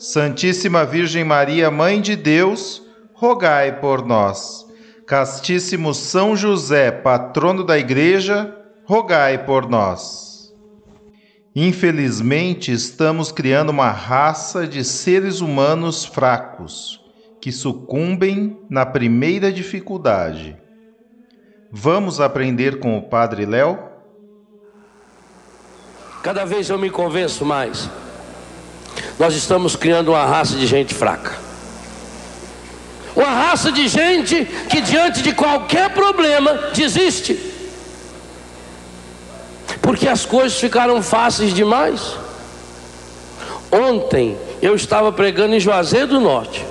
Santíssima Virgem Maria, Mãe de Deus, rogai por nós. Castíssimo São José, patrono da Igreja, rogai por nós. Infelizmente, estamos criando uma raça de seres humanos fracos que sucumbem na primeira dificuldade. Vamos aprender com o Padre Léo? Cada vez eu me convenço mais nós estamos criando uma raça de gente fraca. Uma raça de gente que diante de qualquer problema desiste. Porque as coisas ficaram fáceis demais. Ontem eu estava pregando em Juazeiro do Norte.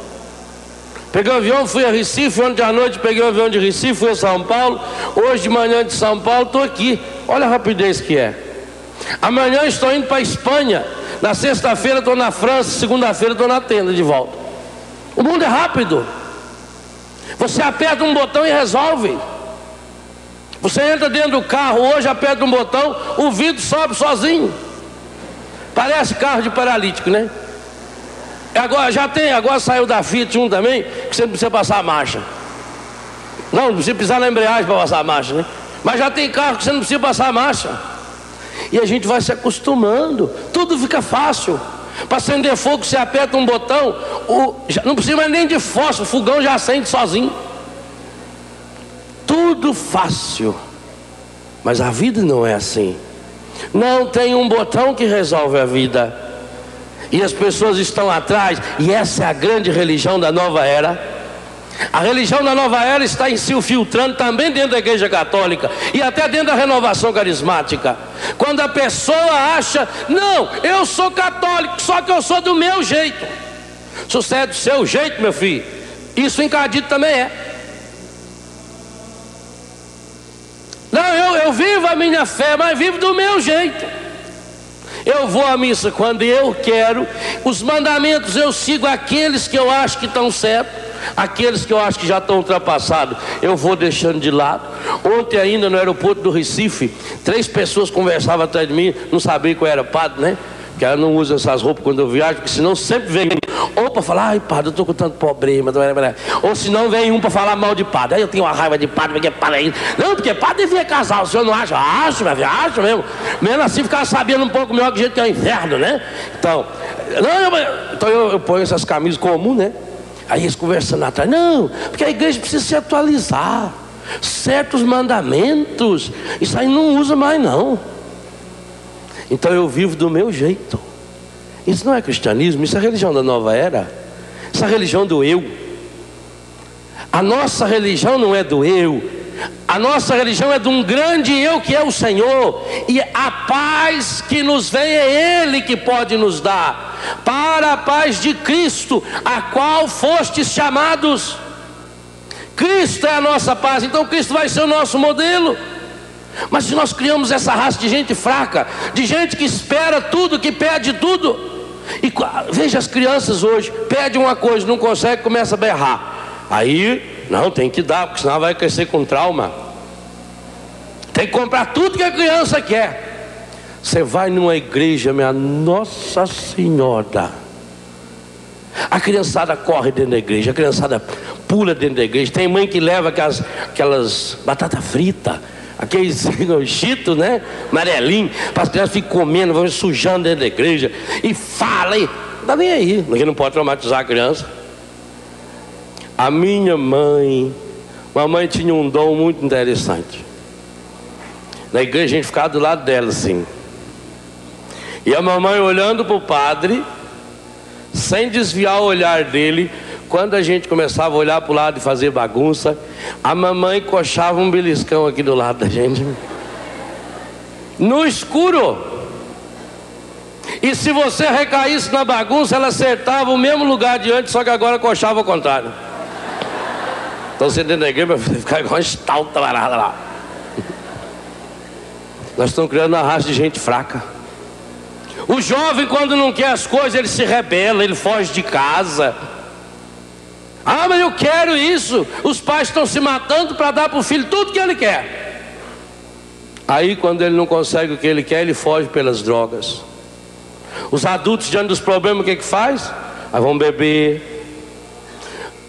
Peguei o um avião, fui a Recife, ontem à noite peguei o um avião de Recife, fui a São Paulo. Hoje de manhã de São Paulo estou aqui. Olha a rapidez que é. Amanhã estou indo para a Espanha. Na sexta-feira estou na França, segunda-feira estou na tenda de volta. O mundo é rápido. Você aperta um botão e resolve. Você entra dentro do carro hoje, aperta um botão, o vidro sobe sozinho. Parece carro de paralítico, né? Agora já tem, agora saiu da Fiat um também, que você não precisa passar a marcha. Não, não precisa pisar na embreagem para passar a marcha, né? Mas já tem carro que você não precisa passar a marcha. E a gente vai se acostumando, tudo fica fácil. Para acender fogo, você aperta um botão, o, já, não precisa nem de fósforo, o fogão já acende sozinho. Tudo fácil. Mas a vida não é assim. Não tem um botão que resolve a vida. E as pessoas estão atrás, e essa é a grande religião da nova era a religião da nova era está se infiltrando também dentro da igreja católica e até dentro da renovação carismática. Quando a pessoa acha, não, eu sou católico, só que eu sou do meu jeito. Sucede do seu jeito, meu filho. Isso encadido também é. Não, eu, eu vivo a minha fé, mas vivo do meu jeito. Eu vou à missa quando eu quero, os mandamentos eu sigo aqueles que eu acho que estão certos Aqueles que eu acho que já estão ultrapassados, eu vou deixando de lado. Ontem, ainda no aeroporto do Recife, três pessoas conversavam atrás de mim, não sabia que eu era padre, né? Que eu não uso essas roupas quando eu viajo, porque senão sempre vem ou para falar, ai padre, eu estou com tanto problema, ou senão vem um para falar mal de padre. Aí eu tenho uma raiva de padre, porque padre aí. Não, porque padre devia casar, o senhor não acha? Acho, meu filho, acho mesmo. Menos assim ficar sabendo um pouco melhor que jeito que é o inferno, né? Então, não, eu, então eu, eu ponho essas camisas comuns, né? Aí eles conversando atrás, não, porque a igreja precisa se atualizar. Certos mandamentos, isso aí não usa mais não. Então eu vivo do meu jeito. Isso não é cristianismo, isso é religião da nova era. Isso é a religião do eu. A nossa religião não é do eu, a nossa religião é de um grande eu que é o Senhor, e a paz que nos vem é Ele que pode nos dar, para a paz de Cristo, a qual fostes chamados. Cristo é a nossa paz, então Cristo vai ser o nosso modelo. Mas se nós criamos essa raça de gente fraca, de gente que espera tudo, que pede tudo, e veja as crianças hoje, pede uma coisa, não consegue, começa a berrar. Aí não, tem que dar, porque senão vai crescer com trauma. Tem que comprar tudo que a criança quer. Você vai numa igreja, minha Nossa Senhora. A criançada corre dentro da igreja, a criançada pula dentro da igreja. Tem mãe que leva aquelas, aquelas batata frita, aqueles cheetos, né? Amarelinho, para as crianças ficarem comendo, vão sujando dentro da igreja. E fala, e dá nem aí, porque não pode traumatizar a criança. A minha mãe, Mamãe tinha um dom muito interessante. Na igreja a gente ficava do lado dela assim. E a mamãe olhando para o padre, sem desviar o olhar dele, quando a gente começava a olhar para o lado e fazer bagunça, a mamãe coxava um beliscão aqui do lado da gente. No escuro. E se você recaísse na bagunça, ela acertava o mesmo lugar de antes, só que agora coxava ao contrário. Então você dentro da igreja vai ficar igual uma estalta lá. Nós estamos criando uma raça de gente fraca. O jovem, quando não quer as coisas, ele se rebela, ele foge de casa. Ah, mas eu quero isso. Os pais estão se matando para dar para o filho tudo que ele quer. Aí, quando ele não consegue o que ele quer, ele foge pelas drogas. Os adultos, diante dos problemas, o que, que faz? Aí vão beber.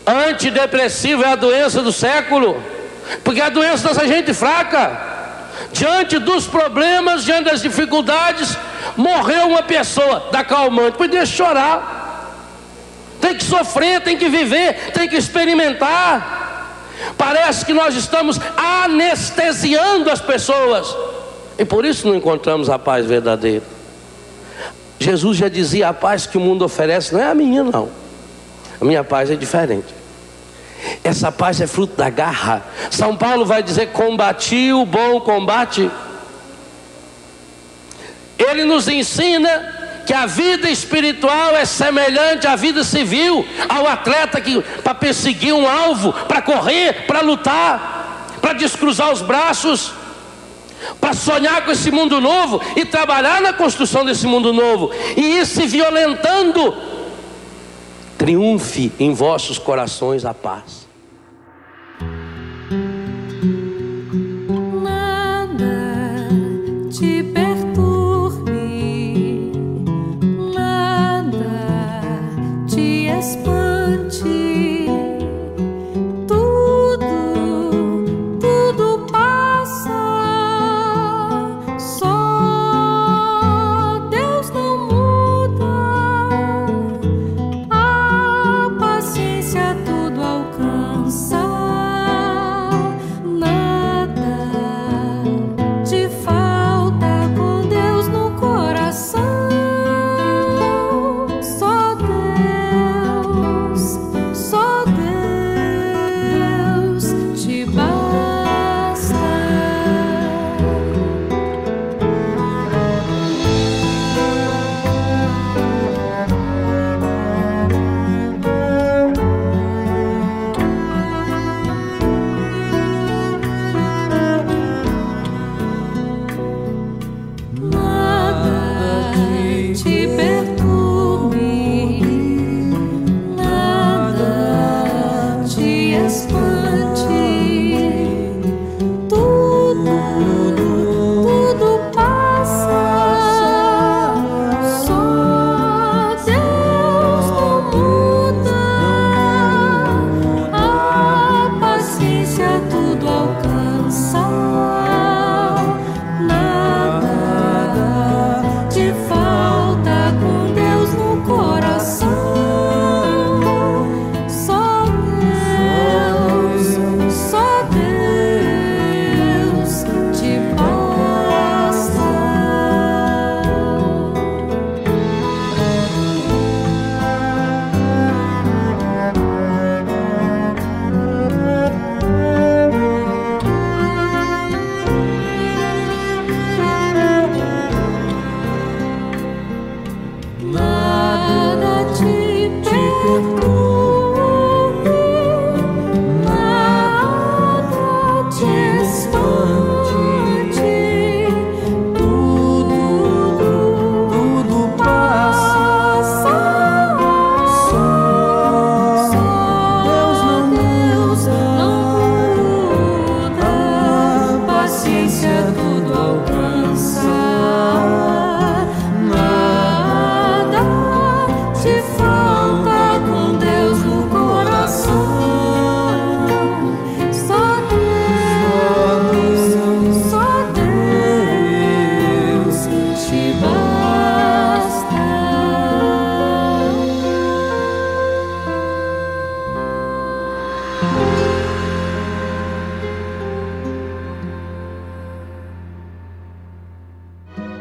Antidepressivo é a doença do século, porque é a doença dessa gente fraca. Diante dos problemas, diante das dificuldades, morreu uma pessoa, dá calmante, pois deixa chorar. Tem que sofrer, tem que viver, tem que experimentar. Parece que nós estamos anestesiando as pessoas. E por isso não encontramos a paz verdadeira. Jesus já dizia: a paz que o mundo oferece não é a minha, não. A minha paz é diferente. Essa paz é fruto da garra. São Paulo vai dizer: combati o bom combate. Ele nos ensina que a vida espiritual é semelhante à vida civil, ao atleta que para perseguir um alvo, para correr, para lutar, para descruzar os braços, para sonhar com esse mundo novo e trabalhar na construção desse mundo novo, e ir se violentando. Triunfe em vossos corações a paz.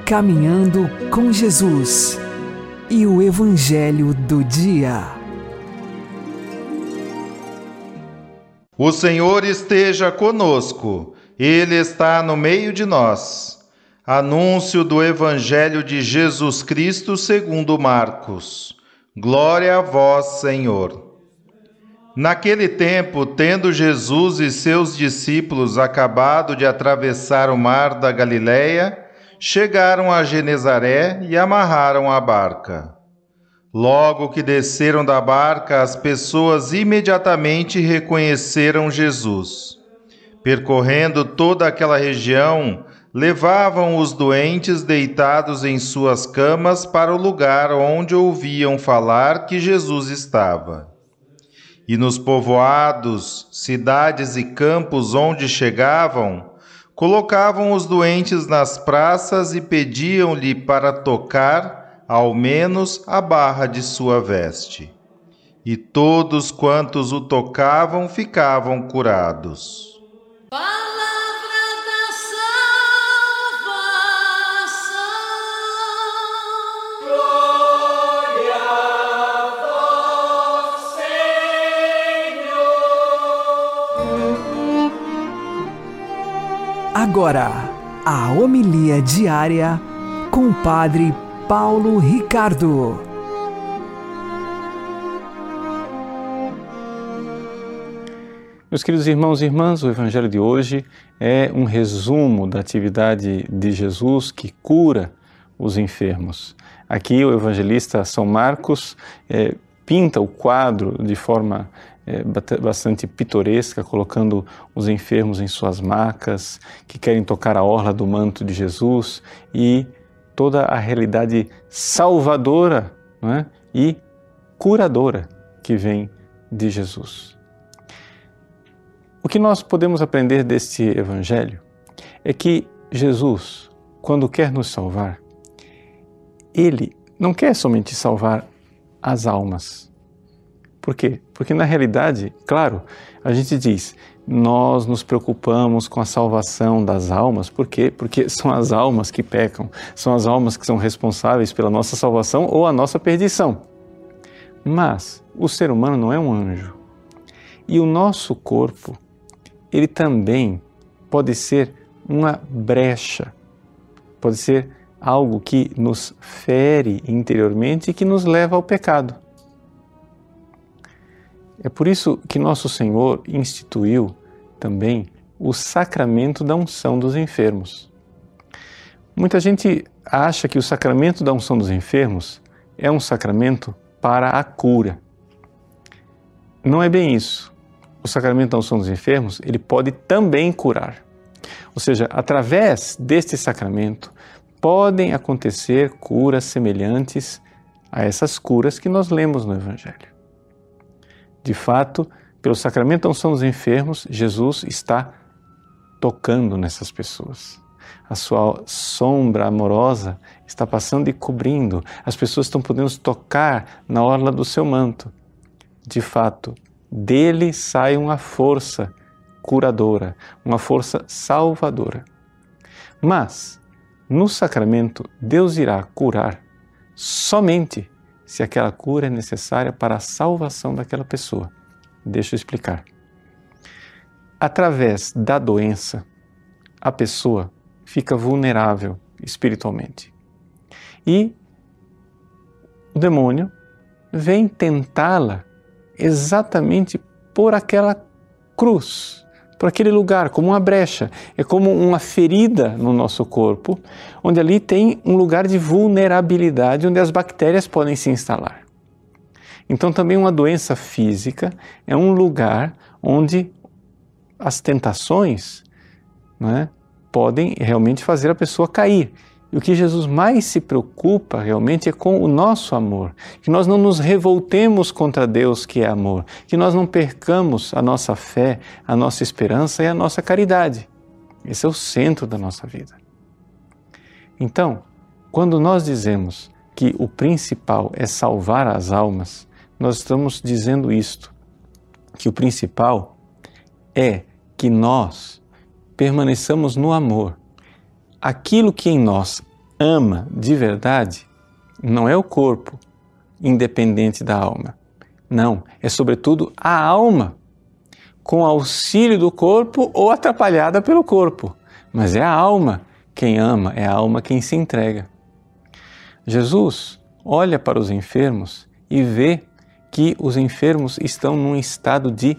Caminhando com Jesus e o Evangelho do Dia. O Senhor esteja conosco, Ele está no meio de nós. Anúncio do Evangelho de Jesus Cristo segundo Marcos. Glória a vós, Senhor. Naquele tempo, tendo Jesus e seus discípulos acabado de atravessar o mar da Galileia, chegaram a Genezaré e amarraram a barca. Logo que desceram da barca, as pessoas imediatamente reconheceram Jesus. Percorrendo toda aquela região, levavam os doentes deitados em suas camas para o lugar onde ouviam falar que Jesus estava. E nos povoados, cidades e campos onde chegavam, colocavam os doentes nas praças e pediam-lhe para tocar, ao menos, a barra de sua veste. E todos quantos o tocavam ficavam curados. Agora, a homilia diária com o Padre Paulo Ricardo. Meus queridos irmãos e irmãs, o Evangelho de hoje é um resumo da atividade de Jesus que cura os enfermos. Aqui o evangelista São Marcos é, pinta o quadro de forma é, bastante pitoresca, colocando os enfermos em suas macas, que querem tocar a orla do manto de Jesus e toda a realidade salvadora é? e curadora que vem de Jesus. O que nós podemos aprender deste Evangelho é que Jesus, quando quer nos salvar, ele não quer somente salvar as almas, por quê? Porque na realidade, claro, a gente diz, nós nos preocupamos com a salvação das almas, por quê? Porque são as almas que pecam, são as almas que são responsáveis pela nossa salvação ou a nossa perdição. Mas o ser humano não é um anjo. E o nosso corpo, ele também pode ser uma brecha, pode ser algo que nos fere interiormente e que nos leva ao pecado. É por isso que nosso Senhor instituiu também o sacramento da unção dos enfermos. Muita gente acha que o sacramento da unção dos enfermos é um sacramento para a cura. Não é bem isso. O sacramento da unção dos enfermos, ele pode também curar. Ou seja, através deste sacramento podem acontecer curas semelhantes a essas curas que nós lemos no evangelho. De fato, pelo sacramento da unção dos enfermos, Jesus está tocando nessas pessoas. A sua sombra amorosa está passando e cobrindo. As pessoas estão podendo tocar na orla do seu manto. De fato, dele sai uma força curadora, uma força salvadora. Mas, no sacramento, Deus irá curar somente se aquela cura é necessária para a salvação daquela pessoa. Deixa eu explicar. Através da doença, a pessoa fica vulnerável espiritualmente. E o demônio vem tentá-la exatamente por aquela cruz por aquele lugar, como uma brecha, é como uma ferida no nosso corpo, onde ali tem um lugar de vulnerabilidade onde as bactérias podem se instalar. Então, também uma doença física é um lugar onde as tentações né, podem realmente fazer a pessoa cair. E o que Jesus mais se preocupa realmente é com o nosso amor, que nós não nos revoltemos contra Deus que é amor, que nós não percamos a nossa fé, a nossa esperança e a nossa caridade. Esse é o centro da nossa vida. Então, quando nós dizemos que o principal é salvar as almas, nós estamos dizendo isto, que o principal é que nós permaneçamos no amor aquilo que em nós ama de verdade não é o corpo independente da alma. Não, é sobretudo a alma, com auxílio do corpo ou atrapalhada pelo corpo. Mas é a alma quem ama, é a alma quem se entrega. Jesus olha para os enfermos e vê que os enfermos estão num estado de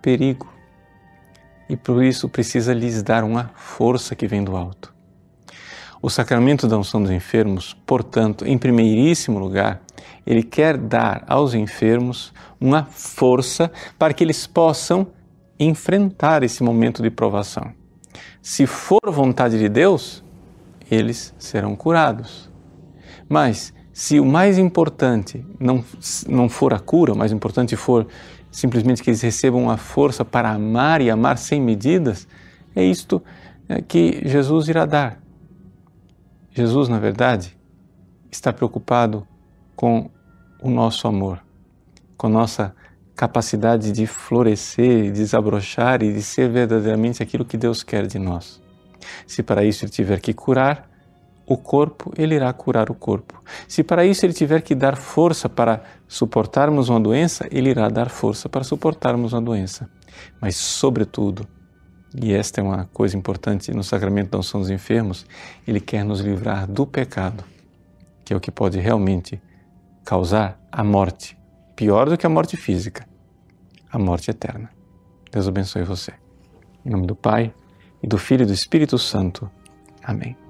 perigo e por isso precisa lhes dar uma força que vem do alto. O sacramento da unção dos enfermos, portanto, em primeiríssimo lugar, ele quer dar aos enfermos uma força para que eles possam enfrentar esse momento de provação. Se for vontade de Deus, eles serão curados. Mas se o mais importante não, não for a cura, o mais importante for simplesmente que eles recebam a força para amar e amar sem medidas, é isto é, que Jesus irá dar. Jesus, na verdade, está preocupado com o nosso amor, com nossa capacidade de florescer, de desabrochar e de ser verdadeiramente aquilo que Deus quer de nós. Se para isso ele tiver que curar, o corpo, ele irá curar o corpo. Se para isso ele tiver que dar força para suportarmos uma doença, ele irá dar força para suportarmos uma doença. Mas, sobretudo, e esta é uma coisa importante no sacramento da unção dos enfermos, ele quer nos livrar do pecado, que é o que pode realmente causar a morte, pior do que a morte física, a morte eterna. Deus abençoe você. Em nome do Pai, e do Filho e do Espírito Santo. Amém.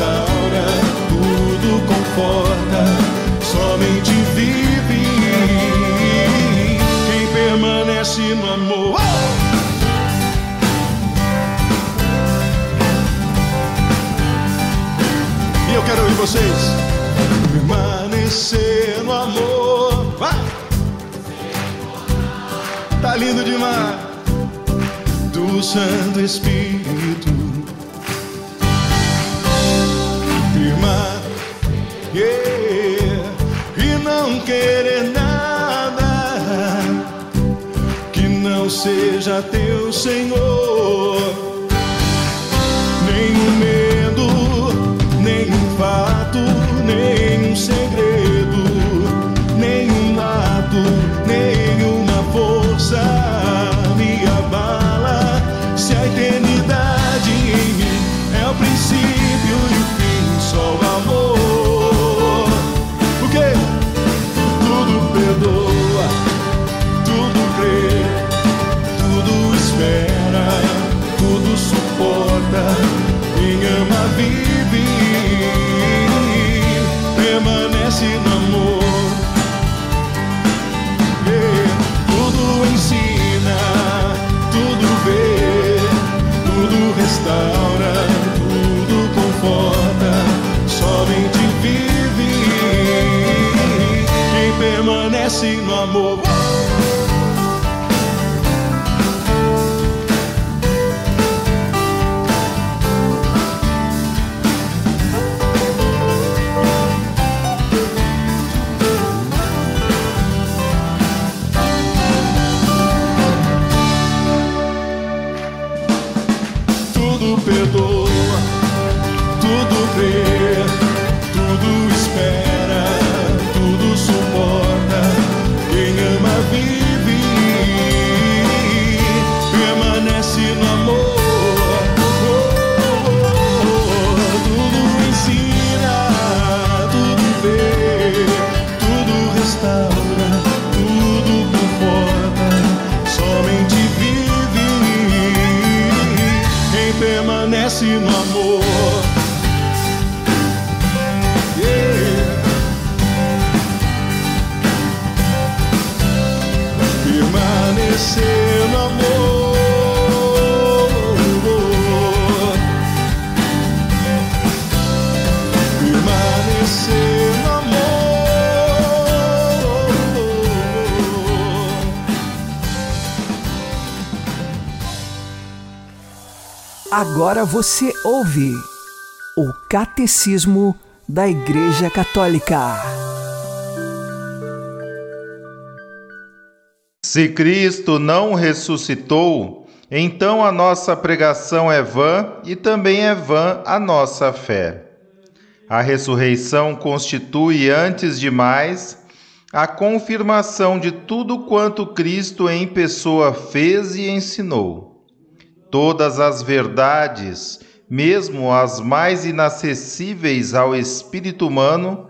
Restaura, tudo conforta. Somente vive quem permanece no amor. E eu quero ouvir vocês. Permanecer no amor. Vai! Tá lindo demais. Do Santo Espírito. Seja teu Senhor. Agora você ouve o Catecismo da Igreja Católica. Se Cristo não ressuscitou, então a nossa pregação é vã e também é vã a nossa fé. A ressurreição constitui, antes de mais, a confirmação de tudo quanto Cristo em pessoa fez e ensinou. Todas as verdades, mesmo as mais inacessíveis ao espírito humano,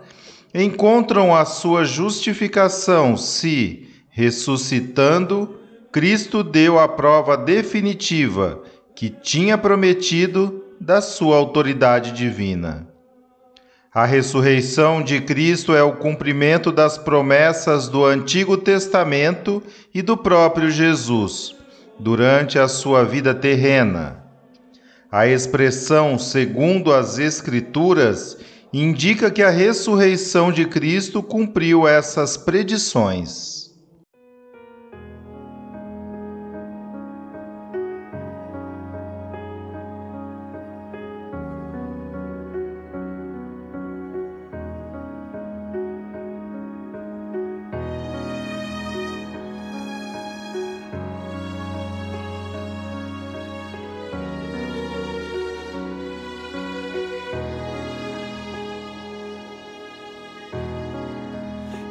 encontram a sua justificação se, ressuscitando, Cristo deu a prova definitiva que tinha prometido da sua autoridade divina. A ressurreição de Cristo é o cumprimento das promessas do Antigo Testamento e do próprio Jesus, durante a sua vida terrena. A expressão segundo as Escrituras indica que a ressurreição de Cristo cumpriu essas predições.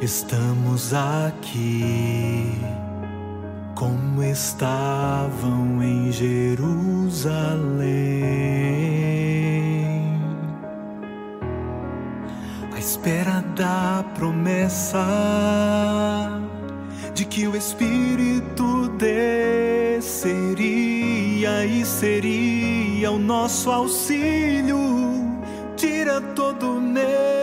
Estamos aqui. Como estavam em Jerusalém, à espera da promessa de que o Espírito desceria e seria o nosso auxílio, tira todo medo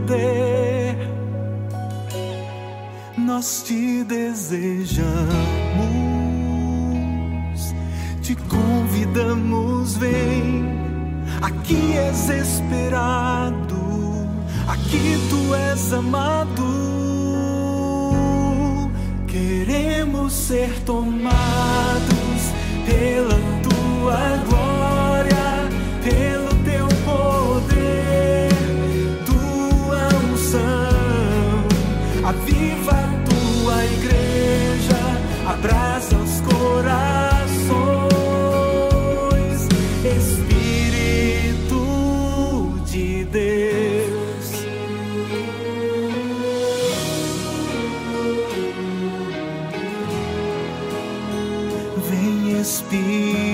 poder. Nós te desejamos, te convidamos, vem. Aqui és esperado, aqui tu és amado. Queremos ser tomados pela tua glória, Vem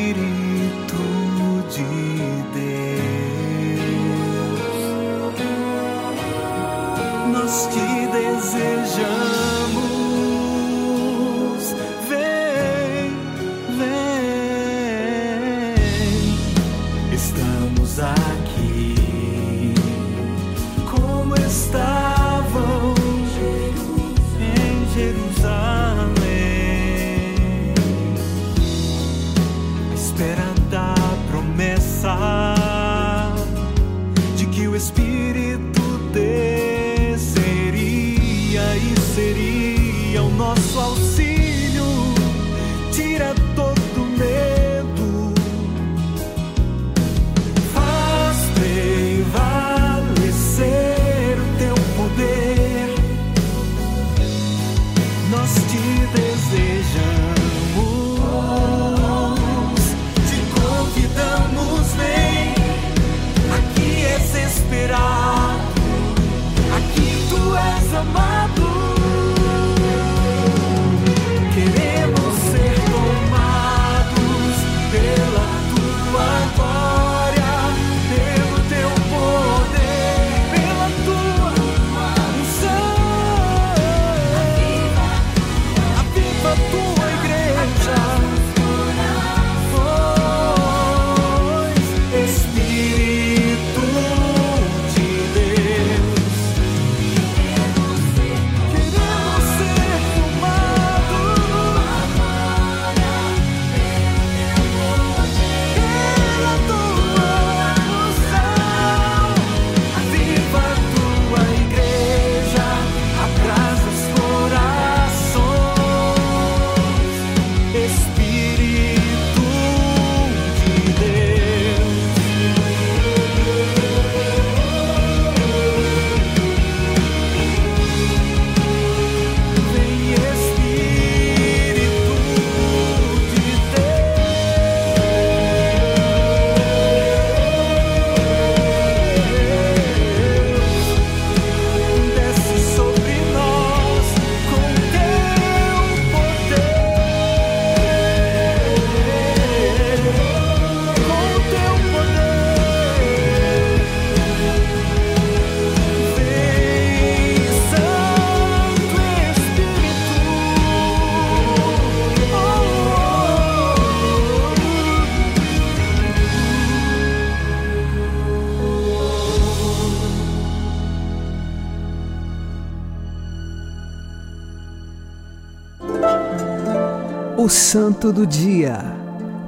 O Santo do Dia,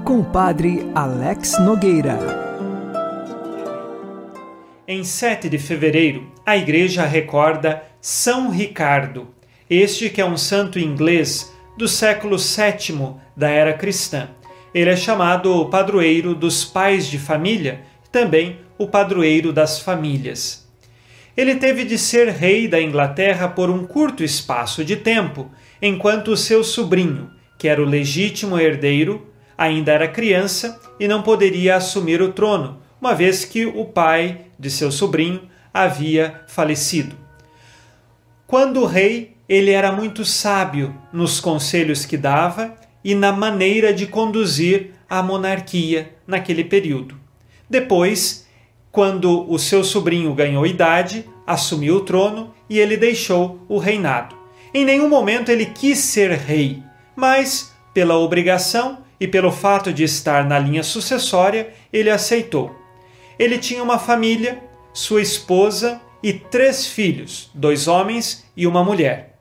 com o Padre Alex Nogueira. Em 7 de fevereiro, a Igreja recorda São Ricardo, este que é um santo inglês do século VII da era cristã. Ele é chamado o padroeiro dos pais de família, também o padroeiro das famílias. Ele teve de ser rei da Inglaterra por um curto espaço de tempo, enquanto seu sobrinho, que era o legítimo herdeiro, ainda era criança e não poderia assumir o trono, uma vez que o pai de seu sobrinho havia falecido. Quando rei, ele era muito sábio nos conselhos que dava e na maneira de conduzir a monarquia naquele período. Depois, quando o seu sobrinho ganhou idade, assumiu o trono e ele deixou o reinado. Em nenhum momento ele quis ser rei, mas, pela obrigação e pelo fato de estar na linha sucessória, ele aceitou. Ele tinha uma família, sua esposa e três filhos, dois homens e uma mulher.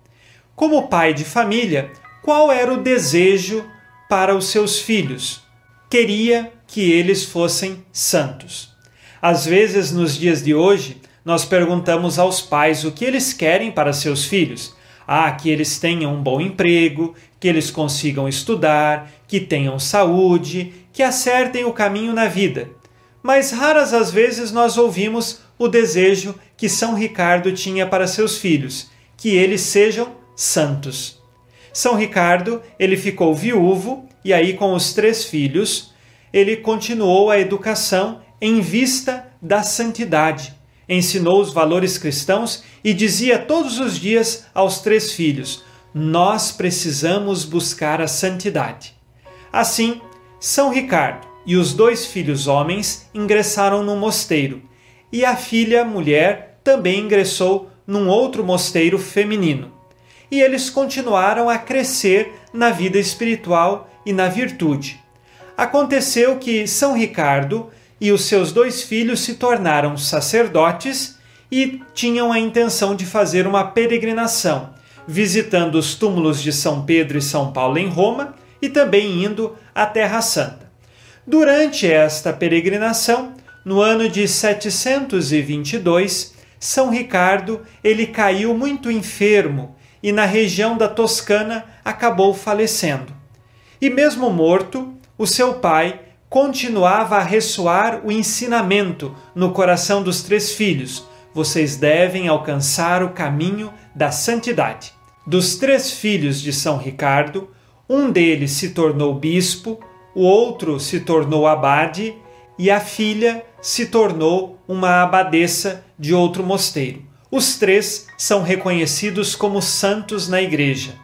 Como pai de família, qual era o desejo para os seus filhos? Queria que eles fossem santos. Às vezes, nos dias de hoje, nós perguntamos aos pais o que eles querem para seus filhos. Ah, que eles tenham um bom emprego, que eles consigam estudar, que tenham saúde, que acertem o caminho na vida. Mas raras as vezes nós ouvimos o desejo que São Ricardo tinha para seus filhos, que eles sejam santos. São Ricardo, ele ficou viúvo e aí com os três filhos, ele continuou a educação em vista da santidade. Ensinou os valores cristãos e dizia todos os dias aos três filhos: Nós precisamos buscar a santidade. Assim, São Ricardo e os dois filhos homens ingressaram no mosteiro, e a filha mulher também ingressou num outro mosteiro feminino e eles continuaram a crescer na vida espiritual e na virtude. Aconteceu que São Ricardo e os seus dois filhos se tornaram sacerdotes e tinham a intenção de fazer uma peregrinação, visitando os túmulos de São Pedro e São Paulo em Roma e também indo à Terra Santa. Durante esta peregrinação, no ano de 722, São Ricardo ele caiu muito enfermo e na região da Toscana acabou falecendo. E mesmo morto, o seu pai continuava a ressoar o ensinamento no coração dos três filhos: vocês devem alcançar o caminho da santidade. Dos três filhos de São Ricardo, um deles se tornou bispo, o outro se tornou abade e a filha se tornou uma abadesa de outro mosteiro. Os três são reconhecidos como santos na Igreja.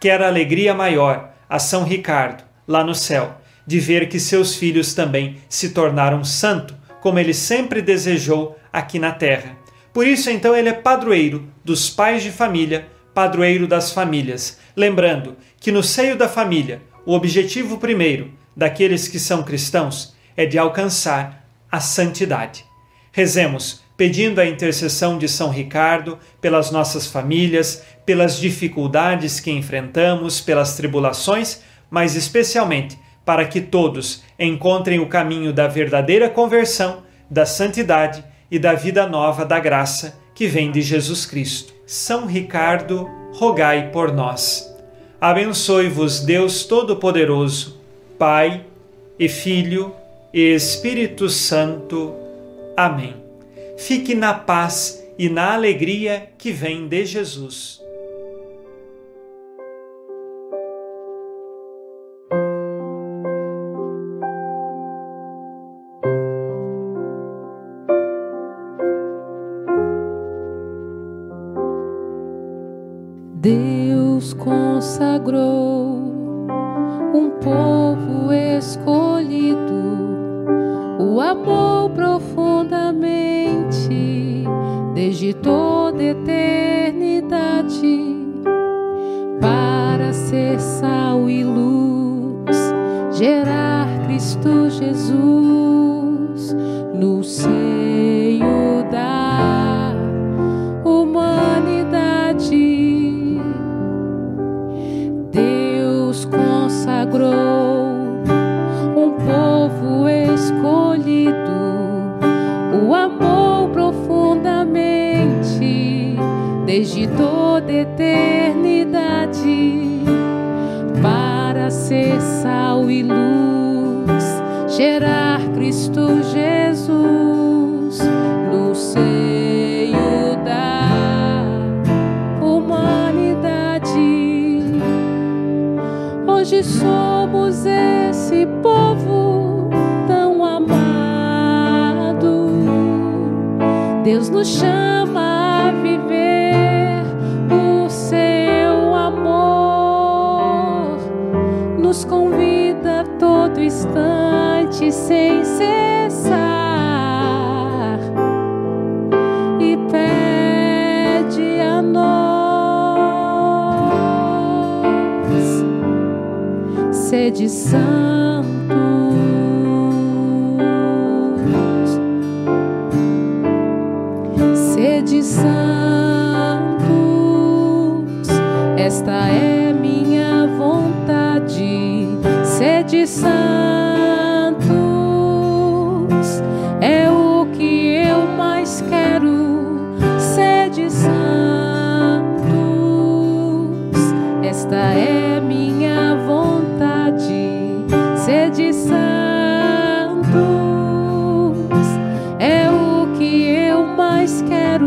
Quer alegria maior a São Ricardo, lá no céu, de ver que seus filhos também se tornaram santo, como ele sempre desejou aqui na terra. Por isso, então, ele é padroeiro dos pais de família, padroeiro das famílias. Lembrando que no seio da família, o objetivo primeiro daqueles que são cristãos é de alcançar a santidade. Rezemos pedindo a intercessão de São Ricardo pelas nossas famílias, pelas dificuldades que enfrentamos, pelas tribulações, mas especialmente para que todos encontrem o caminho da verdadeira conversão, da santidade e da vida nova da graça que vem de Jesus Cristo. São Ricardo, rogai por nós. Abençoe-vos Deus Todo-Poderoso, Pai e Filho e Espírito Santo. Amém fique na paz e na alegria que vem de Jesus. Consagrou um povo escolhido, o amor profundamente desde toda eternidade para ser sal e luz, gerar Cristo Jesus no seio da desde toda eternidade para ser sal e luz, gerar Cristo Jesus no seio da humanidade. Hoje somos esse povo tão amado. Deus nos chama instante sem cessar e pede a nós sede santos. Sede santos, esta é minha vontade. Sede santos, é minha vontade. Sede santos, é o que eu mais quero.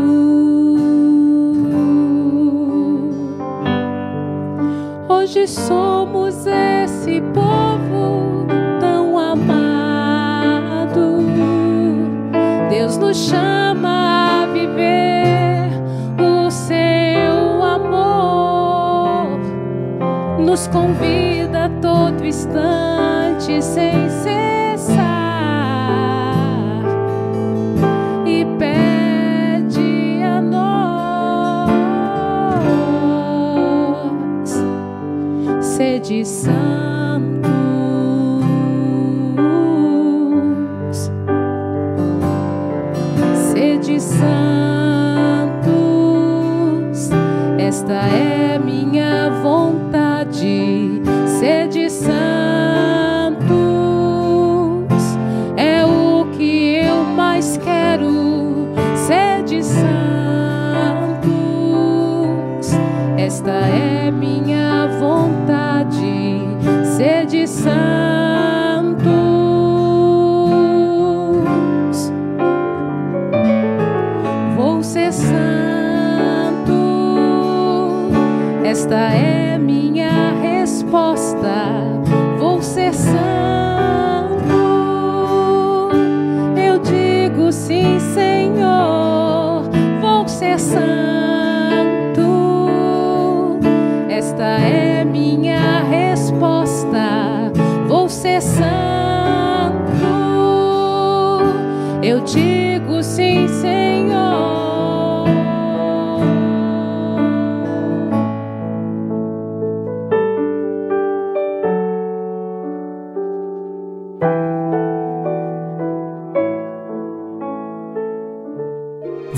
Hoje somos esse povo tão amado. Deus nos chama convida a todo instante sem cessar. E pede a nós sede santos,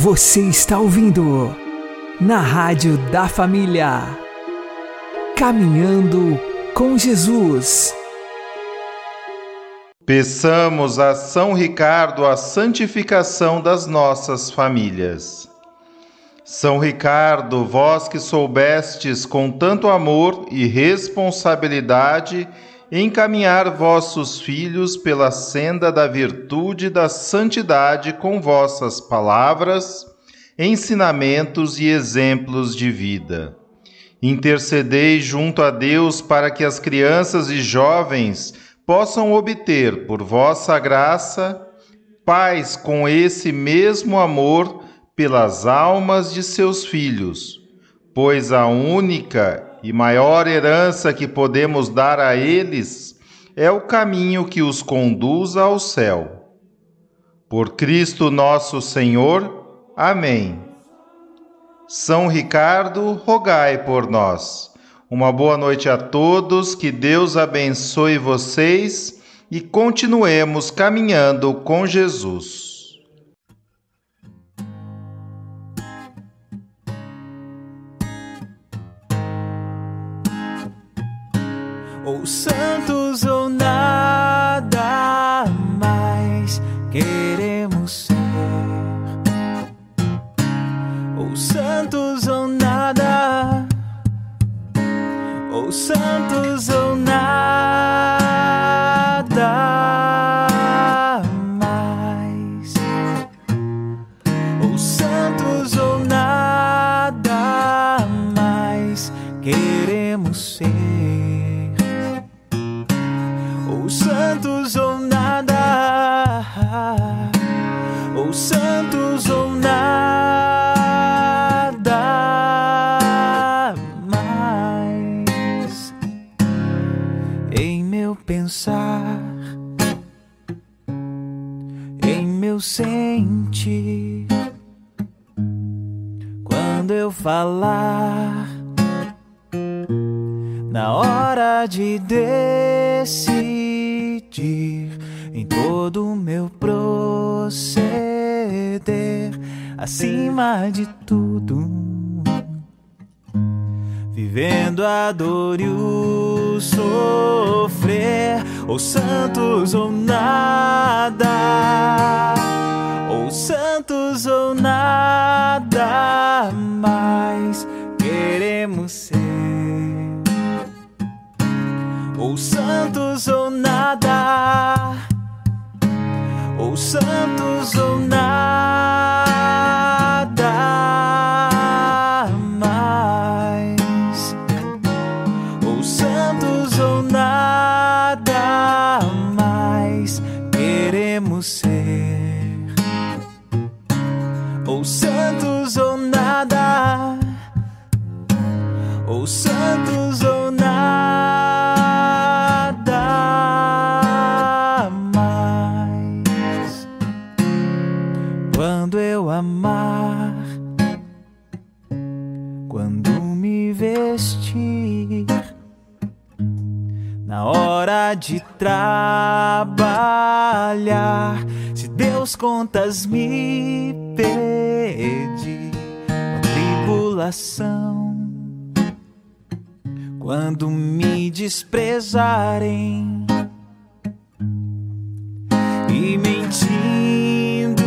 Você está ouvindo na Rádio da Família. Caminhando com Jesus. Peçamos a São Ricardo a santificação das nossas famílias. São Ricardo, vós que soubestes com tanto amor e responsabilidade encaminhar vossos filhos pela senda da virtude e da santidade com vossas palavras, ensinamentos e exemplos de vida. Intercedei junto a Deus para que as crianças e jovens possam obter, por vossa graça, paz com esse mesmo amor pelas almas de seus filhos, pois a única e maior herança que podemos dar a eles é o caminho que os conduz ao céu. Por Cristo nosso Senhor. Amém. São Ricardo, rogai por nós. Uma boa noite a todos, que Deus abençoe vocês e continuemos caminhando com Jesus. os santos ou nada mais queremos ser. Ou santos ou nada, ou santos. Falar na hora de decidir em todo o meu proceder acima de tudo vivendo a dor e o sofrer. Ou santos ou nada. Ou santos ou nada mais queremos ser. Ou santos ou nada, ou santos ou nada de trabalhar, se Deus contas me na tribulação. Quando me desprezarem e mentindo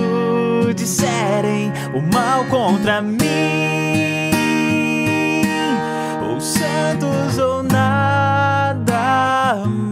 disserem o mal contra mim, ou santos ou nada mais